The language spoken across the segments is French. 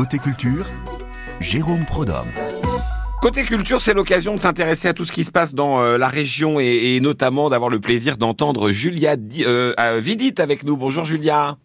Côté culture, Jérôme Prodhomme. Côté culture, c'est l'occasion de s'intéresser à tout ce qui se passe dans euh, la région et, notamment d'avoir le plaisir d'entendre Julia Di- euh, euh, avec nous. Bonjour Julia.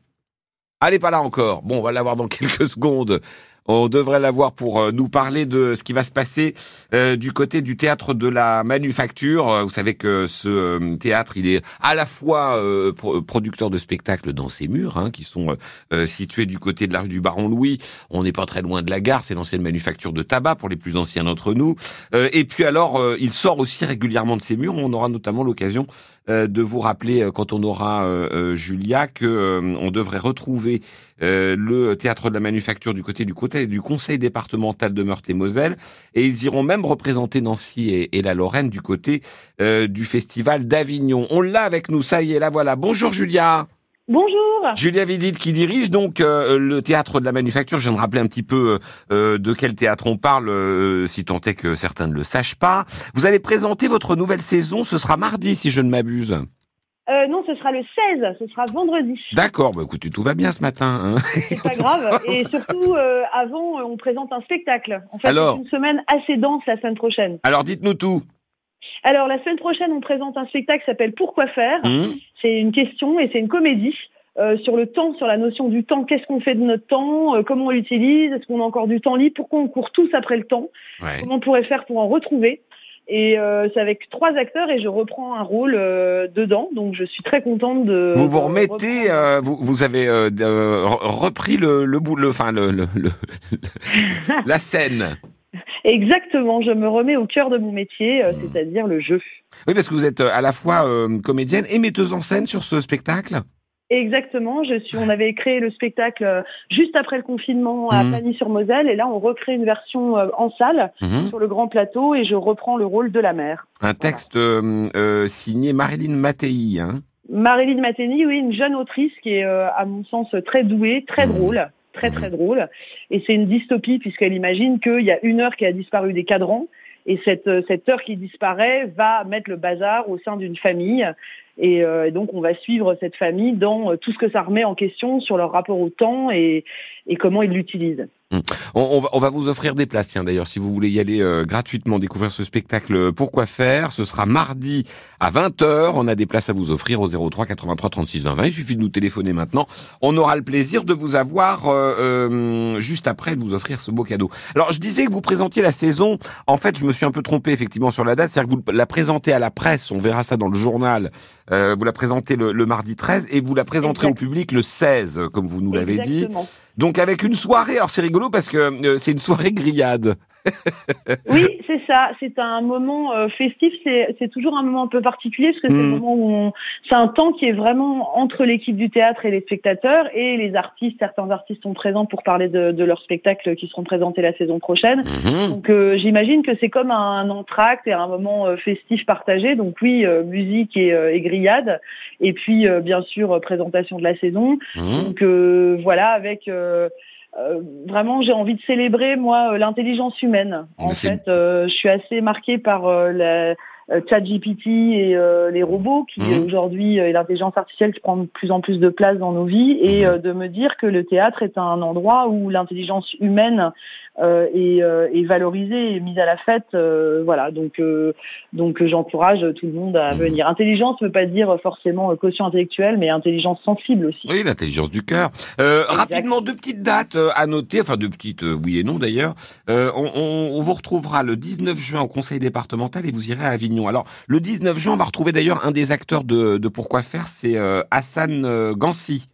Elle n'est pas là encore. Bon, on va l'avoir dans quelques secondes. On devrait l'avoir pour euh, nous parler de ce qui va se passer euh, du côté du théâtre de la Manufacture. Euh, Vous savez que ce théâtre, il est à la fois pro- producteur de spectacles dans ses murs, hein, qui sont situés du côté de la rue du Baron Louis. On n'est pas très loin de la gare, c'est l'ancienne manufacture de tabac pour les plus anciens d'entre nous. Et puis alors, il sort aussi régulièrement de ses murs. On aura notamment l'occasion de vous rappeler, euh, quand on aura euh, euh, Julia, que euh, on devrait retrouver euh, le théâtre de la Manufacture du côté du côté du conseil départemental de Meurthe-et-Moselle, et ils iront même représenter Nancy et, et la Lorraine du côté euh, du festival d'Avignon. On l'a avec nous, ça y est, la voilà. Bonjour Julia. Bonjour. Julia Vidit qui dirige donc euh, le théâtre de la Manufacture. Je viens de rappeler un petit peu euh, de quel théâtre on parle, euh, si tant est que certains ne le sachent pas. Vous allez présenter votre nouvelle saison. Ce sera mardi, si je ne m'abuse. Euh, non, ce sera le 16, ce sera vendredi. D'accord. Bah écoutez, tout va bien ce matin. hein. C'est pas grave. Et surtout, euh, avant, euh, on présente un spectacle. En fait, Alors c'est une semaine assez dense la semaine prochaine. Alors dites-nous tout. Alors, la semaine prochaine, on présente un spectacle qui s'appelle Pourquoi faire? Hum C'est une question et c'est une comédie. euh, sur le temps, sur la notion du temps, qu'est-ce qu'on fait de notre temps, euh, comment on l'utilise, est-ce qu'on a encore du temps libre, pourquoi on court tous après le temps, Ouais. comment on pourrait faire pour en retrouver? Et euh, c'est avec trois acteurs et je reprends un rôle euh, dedans, donc je suis très contente de. Vous vous remettez, euh, vous, vous avez repris le, le bout, le, enfin le, le- le- la scène. Exactement, je me remets au cœur de mon métier, euh, Hmm. c'est-à-dire le jeu. Oui, parce que vous êtes euh, à la fois euh, comédienne et metteuse en scène sur ce spectacle. Exactement, je suis. On avait créé le spectacle juste après le confinement à Mhm. Pagny-sur-Moselle, et là on recrée une version en salle Mhm. sur le grand plateau, et je reprends le rôle de la mère. Un texte euh, euh, signé Marilyn Mattei. Hein. Marilyn Mattei, oui, une jeune autrice qui est, à mon sens, très douée, très Mhm. drôle, très très drôle. Et c'est une dystopie puisqu'elle imagine qu'il y a une heure qui a disparu des cadrans. Et cette, euh, cette heure qui disparaît va mettre le bazar au sein d'une famille. Et euh, donc on va suivre cette famille dans euh, tout ce que ça remet en question sur leur rapport au temps et, et comment ils l'utilisent. On, on va, on va vous offrir des places, tiens d'ailleurs, si vous voulez y aller euh, gratuitement découvrir ce spectacle euh, Pourquoi faire? Ce sera mardi à 20h. On a des places à vous offrir au 03 83 36 20 20. Il suffit de nous téléphoner maintenant. On aura le plaisir de vous avoir euh, euh, juste après de vous offrir ce beau cadeau. Alors je disais que vous présentiez la saison. En fait, je me suis un peu trompé effectivement sur la date. C'est-à-dire que vous la présentez à la presse. On verra ça dans le journal. Euh, vous la présentez le, le mardi 13 et vous la présenterez au public le 16, comme vous nous l'avez dit. Donc avec une soirée, alors c'est rigolo parce que euh, c'est une soirée grillade. Oui, c'est ça. C'est un moment euh, festif. C'est toujours un moment un peu particulier parce que c'est le Mm. moment où c'est un temps qui est vraiment entre l'équipe du théâtre et les spectateurs et les artistes. Certains artistes sont présents pour parler de, de leurs spectacles qui seront présentés la saison prochaine. Mhm. Donc euh, j'imagine que c'est comme un entracte et un moment euh, festif partagé. Donc oui, musique et, et grillade. Et puis bien sûr présentation de la saison. Mhm. Donc voilà, avec euh, vraiment j'ai envie de célébrer moi euh, l'intelligence humaine. En fait, euh, je suis assez marquée par la ChatGPT et euh, les robots qui Mhm. euh, aujourd'hui euh, et l'intelligence artificielle qui prend de plus en plus de place dans nos vies et Mhm. euh, de me dire que le théâtre est un endroit où l'intelligence humaine euh, est, euh, est valorisée et mise à la fête. euh, voilà, donc euh, donc euh, j'encourage tout le monde à Mhm. venir. Intelligence ne veut pas dire forcément euh, quotient intellectuel, mais intelligence sensible aussi. Oui, l'intelligence du cœur. Euh, rapidement, deux petites dates euh, à noter, enfin deux petites, euh, oui et non d'ailleurs. Euh, on, on- on vous retrouvera le 19 juin au conseil départemental et vous irez à Avignon. Alors, le 19 juin, on va retrouver d'ailleurs un des acteurs de, Pourquoi faire, c'est euh, Hassan euh, Gansi.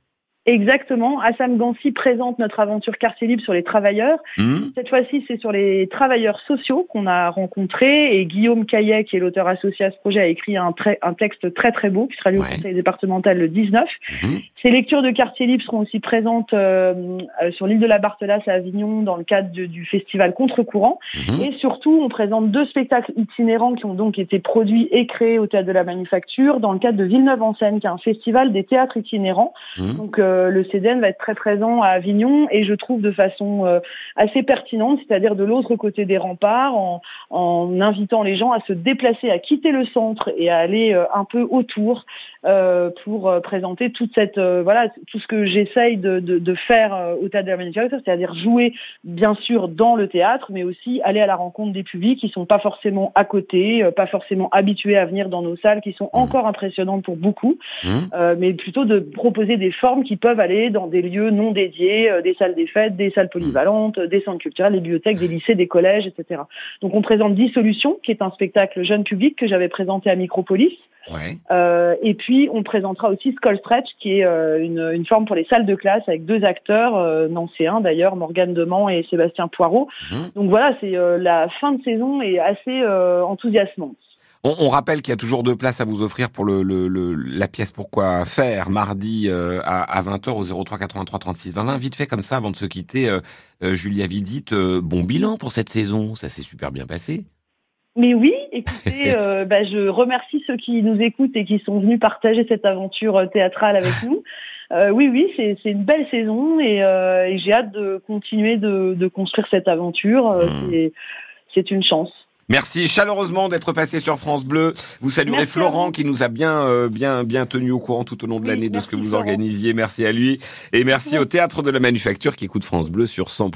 Exactement. Hassan Gansi présente notre aventure quartier libre sur les travailleurs. Hmm Cette fois-ci, c'est sur les travailleurs sociaux qu'on a rencontrés et Guillaume Caillet, qui est l'auteur associé à ce projet, a écrit un, très- un texte très très beau qui sera lu au conseil départemental le 19. Mhm. Ces lectures de quartier libre seront aussi présentes euh, euh, sur l'île de la Barthelasse à Avignon dans le cadre de- du festival Contre-courant. Mhm. Et surtout, on présente deux spectacles itinérants qui ont donc été produits et créés au Théâtre de la Manufacture dans le cadre de Villeneuve-en-Seine, qui est un festival des théâtres itinérants. Donc, euh, le CDN va être très présent à Avignon et je trouve de façon assez pertinente, c'est-à-dire de l'autre côté des remparts, en, en, invitant les gens à se déplacer, à quitter le centre et à aller un peu autour pour présenter toute cette voilà tout ce que j'essaye de, de, de, faire au théâtre de la Manufacture, c'est-à-dire jouer bien sûr dans le théâtre, mais aussi aller à la rencontre des publics qui sont pas forcément à côté, pas forcément habitués à venir dans nos salles, qui sont mmh. encore impressionnantes pour beaucoup, mmh. euh, mais plutôt de proposer des formes qui peuvent aller dans des lieux non dédiés, euh, des salles des fêtes, des salles polyvalentes, des centres culturels, des bibliothèques, des lycées, des collèges, etc. Donc on présente Dissolution, qui est un spectacle jeune public que j'avais présenté à Micropolis. Ouais. Euh, et puis on présentera aussi Skull Stretch, qui est euh, une, une, forme pour les salles de classe avec deux acteurs euh, nancéens d'ailleurs, Morgane Demand et Sébastien Poirot. Mmh. Donc voilà, c'est euh, la fin de saison est assez enthousiasmante. On, on, rappelle qu'il y a toujours deux places à vous offrir pour le, le, le la pièce Pourquoi faire mardi à, à, 20h au 03 83 36 20. Vite fait comme ça avant de se quitter, Julia Vidit, bon bilan pour cette saison, ça s'est super bien passé. Mais oui, écoutez, euh, bah, je remercie ceux qui nous écoutent et qui sont venus partager cette aventure euh, théâtrale avec nous. Euh, oui, oui, c'est une belle saison et, euh, et j'ai hâte de continuer de, de, construire cette aventure. Mmh. C'est une chance. Merci chaleureusement d'être passé sur France Bleu. Vous saluerez Florent qui nous a bien, bien, bien tenu au courant tout au long de l'année de ce que vous organisiez. Merci à lui et merci au Théâtre de la Manufacture qui écoute France Bleu sur 100.